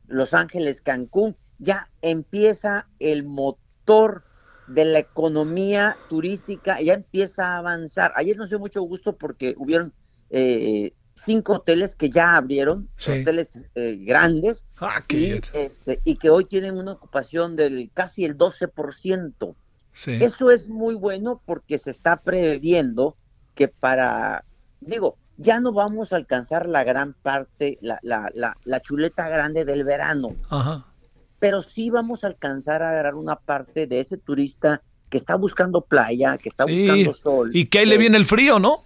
Los Ángeles, Cancún, ya empieza el motor de la economía turística, ya empieza a avanzar. Ayer nos dio mucho gusto porque hubieron eh, cinco hoteles que ya abrieron, Sí. hoteles eh, grandes, Ah, y, este, y que hoy tienen una ocupación del casi el 12%. Sí. Eso es muy bueno porque se está previendo que para, digo, ya no vamos a alcanzar la gran parte, la, la, la, la chuleta grande del verano, Ajá. pero sí vamos a alcanzar a agarrar una parte de ese turista que está buscando playa, que está Sí. buscando sol. Y que ahí le viene el frío, ¿no?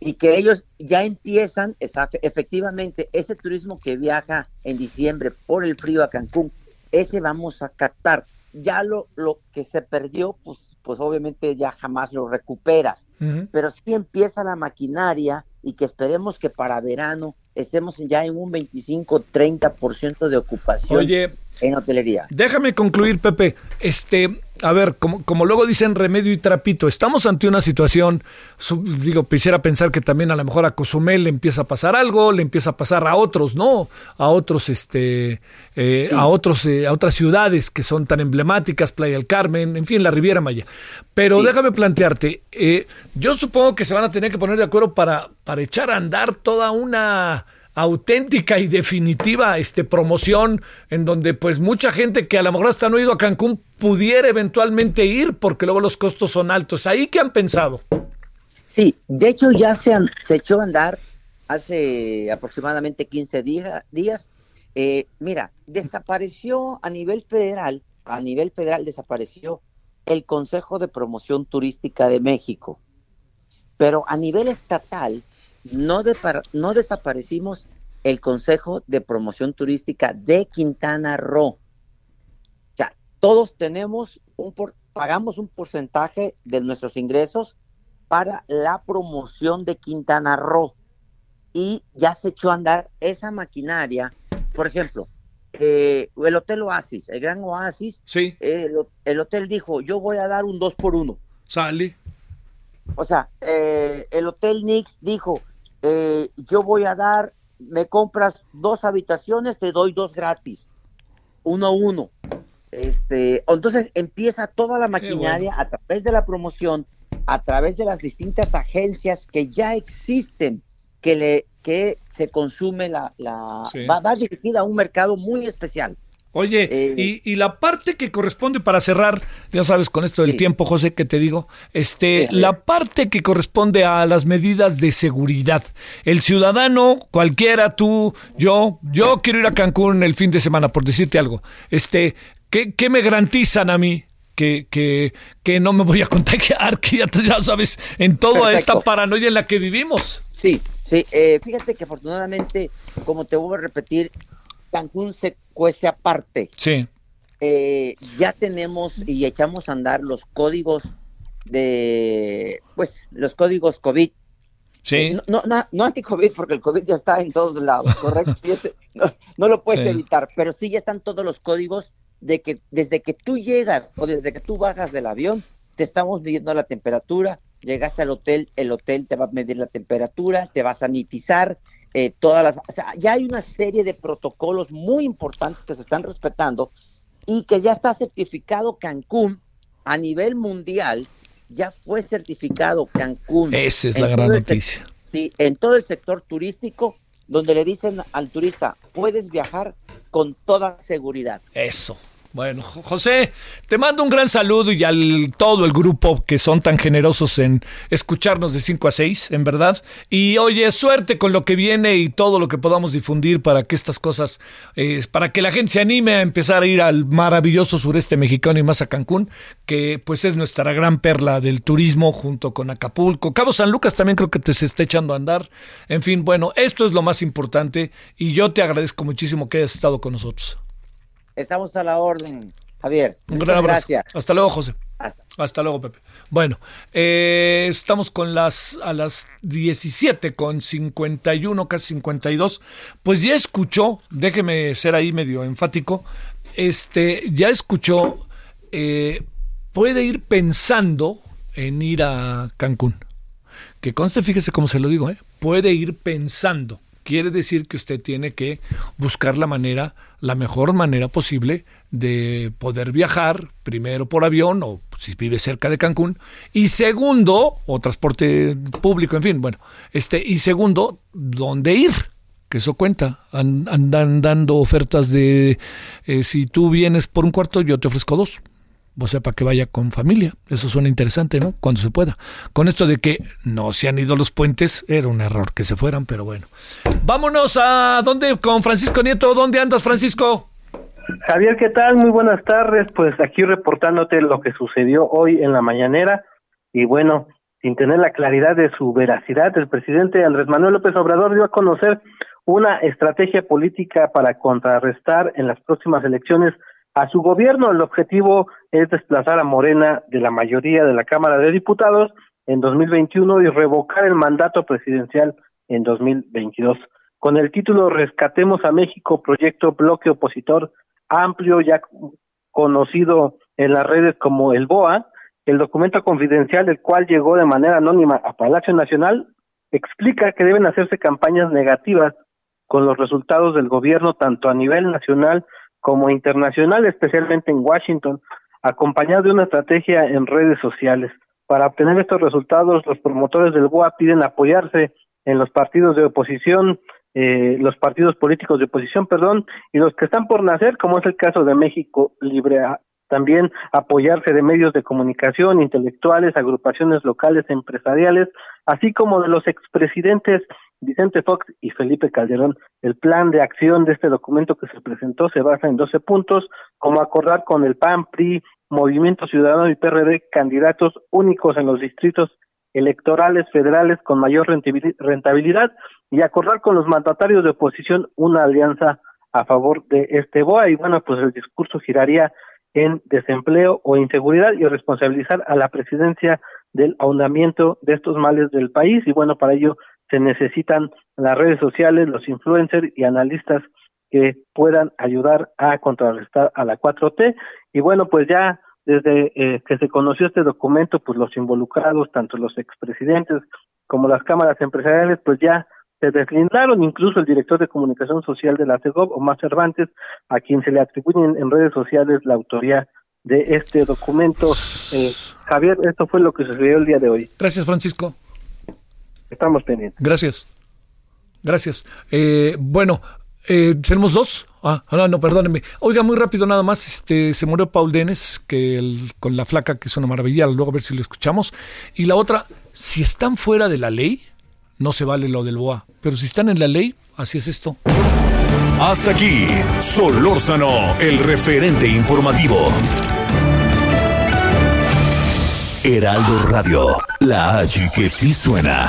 y que ellos ya empiezan, esa- efectivamente, ese turismo que viaja en diciembre por el frío a Cancún, ese vamos a captar. Ya lo, lo que se perdió, pues, pues obviamente ya jamás lo recuperas. Pero sí empieza la maquinaria y que esperemos que para verano estemos ya en un 25-30% de ocupación Oye, en hotelería. Déjame concluir, Pepe. Este, a ver, como, como luego dicen remedio y trapito, estamos ante una situación, digo, quisiera pensar que también a lo mejor a Cozumel le empieza a pasar algo, le empieza a pasar a otros, ¿no? A otros, este, eh, a otros, eh, a otras ciudades que son tan emblemáticas, Playa del Carmen, en fin, la Riviera Maya. Pero déjame plantearte, eh, yo supongo que se van a tener que poner de acuerdo para, para echar a andar toda una auténtica y definitiva este promoción en donde pues mucha gente que a lo mejor hasta no ha ido a Cancún pudiera eventualmente ir porque luego los costos son altos. ¿Ahí qué han pensado? Sí, de hecho ya se, han- se echó a andar hace aproximadamente 15 día- días. Eh, mira, desapareció a nivel federal, a nivel federal desapareció el Consejo de Promoción Turística de México. Pero a nivel estatal, no, no desaparecimos el Consejo de Promoción Turística de Quintana Roo. O sea, todos tenemos un pagamos un porcentaje de nuestros ingresos para la promoción de Quintana Roo y ya se echó a andar esa maquinaria. Por ejemplo, eh, el Hotel Oasis, el Gran Oasis, sí. el, hotel dijo, yo voy a dar un 2 por 1 Sale. O sea, eh, el Hotel Nix dijo, eh, yo voy a dar, me compras dos habitaciones, te doy dos gratis, uno a uno. Este, entonces empieza toda la maquinaria a través de la promoción, a través de las distintas agencias que ya existen, que le que se consume la, la va, dirigida a un mercado muy especial. Oye, eh, y, la parte que corresponde para cerrar, ya sabes, con esto del tiempo, José, que te digo, este, la parte que corresponde a las medidas de seguridad. El ciudadano, cualquiera, tú, yo, yo quiero ir a Cancún el fin de semana, por decirte algo. Este, ¿qué, qué me garantizan a mí? Que, que, que, no me voy a contagiar, [laughs] que ya, ya sabes, en toda esta paranoia en la que vivimos. Sí, sí, eh, fíjate que afortunadamente, como te voy a repetir, Cancún se cuece aparte. Sí. Eh, ya tenemos y echamos a andar los códigos de, pues, los códigos COVID. Sí. Eh, no, no, no anti-COVID, porque el COVID ya está en todos lados, ¿correcto? [laughs] no, lo puedes evitar, pero sí ya están todos los códigos de que desde que tú llegas o desde que tú bajas del avión, te estamos midiendo la temperatura, llegaste al hotel, el hotel te va a medir la temperatura, te va a sanitizar, eh, todas las, o sea, ya hay una serie de protocolos muy importantes que se están respetando y que ya está certificado Cancún a nivel mundial, ya fue certificado Cancún. Esa es la gran noticia. Sí, en todo el sector turístico, donde le dicen al turista, puedes viajar con toda seguridad. Eso. Bueno, José, te mando un gran saludo y al todo el grupo que son tan generosos en escucharnos de 5 a 6, en verdad. Y oye, suerte con lo que viene y todo lo que podamos difundir para que estas cosas, eh, para que la gente se anime a empezar a ir al maravilloso sureste mexicano y más a Cancún, que pues es nuestra gran perla del turismo junto con Acapulco. Cabo San Lucas también creo que te se está echando a andar. En fin, bueno, esto es lo más importante y yo te agradezco muchísimo que hayas estado con nosotros. Estamos a la orden, Javier. Un gran abrazo. Gracias. Hasta luego, José. Hasta, luego, Pepe. Bueno, eh, estamos con las a las 17 con 51, casi 52. Pues ya escuchó, déjeme ser ahí medio enfático, este, ya escuchó, eh, puede ir pensando en ir a Cancún. Que conste, fíjese cómo se lo digo, ¿eh? puede ir pensando quiere decir que usted tiene que buscar la manera, la mejor manera posible de poder viajar, primero por avión o si vive cerca de Cancún, y segundo, o transporte público, en fin, bueno, este, y segundo, dónde ir, que eso cuenta. Andan dando ofertas de eh, si tú vienes por un cuarto, yo te ofrezco dos o sea, para que vaya con familia. Eso suena interesante, ¿no? Cuando se pueda. Con esto de que no se han ido los puentes, era un error que se fueran, pero bueno. Vámonos a dónde con Francisco Nieto. ¿Dónde andas, Francisco? Javier, ¿qué tal? Muy buenas tardes. Pues aquí reportándote lo que sucedió hoy en la mañanera. Y bueno, sin tener la claridad de su veracidad, el presidente Andrés Manuel López Obrador dio a conocer una estrategia política para contrarrestar en las próximas elecciones a su gobierno. El objetivo es desplazar a Morena de la mayoría de la Cámara de Diputados en 2021 y revocar el mandato presidencial en 2022. Con el título Rescatemos a México, proyecto bloque opositor amplio, ya conocido en las redes como el BOA, el documento confidencial del cual llegó de manera anónima a Palacio Nacional, explica que deben hacerse campañas negativas con los resultados del gobierno tanto a nivel nacional como internacional, especialmente en Washington, acompañado de una estrategia en redes sociales. Para obtener estos resultados, los promotores del BOA piden apoyarse en los partidos de oposición, eh, los partidos políticos de oposición, perdón, y los que están por nacer, como es el caso de México Libre, también apoyarse de medios de comunicación, intelectuales, agrupaciones locales, empresariales, así como de los expresidentes Vicente Fox y Felipe Calderón. El plan de acción de este documento que se presentó se basa en 12 puntos, como acordar con el PAN, PRI, Movimiento Ciudadano y PRD candidatos únicos en los distritos electorales federales con mayor rentabilidad y acordar con los mandatarios de oposición una alianza a favor de este BOA y bueno, pues el discurso giraría en desempleo o inseguridad y responsabilizar a la presidencia del ahondamiento de estos males del país y bueno, para ello se necesitan las redes sociales, los influencers y analistas que puedan ayudar a contrarrestar a la 4T y bueno, pues ya desde eh, que se conoció este documento, pues los involucrados, tanto los expresidentes como las cámaras empresariales, pues ya se deslindaron, incluso el director de comunicación social de la CEGOV, Omar Cervantes, a quien se le atribuyen en redes sociales la autoría de este documento. Eh, Javier, esto fue lo que sucedió el día de hoy. Gracias, Francisco. Estamos pendientes. Gracias. Gracias. Eh, bueno, eh, ¿tenemos dos? Ah, no, no, perdónenme. Oiga, muy rápido nada más, este, se murió Paul Denes, que con la flaca, que es una maravilla, luego a ver si lo escuchamos. Y la otra, si están fuera de la ley, no se vale lo del BOA. Pero si están en la ley, así es esto. Hasta aquí, Solórzano, el referente informativo. Heraldo Radio, la H que sí suena.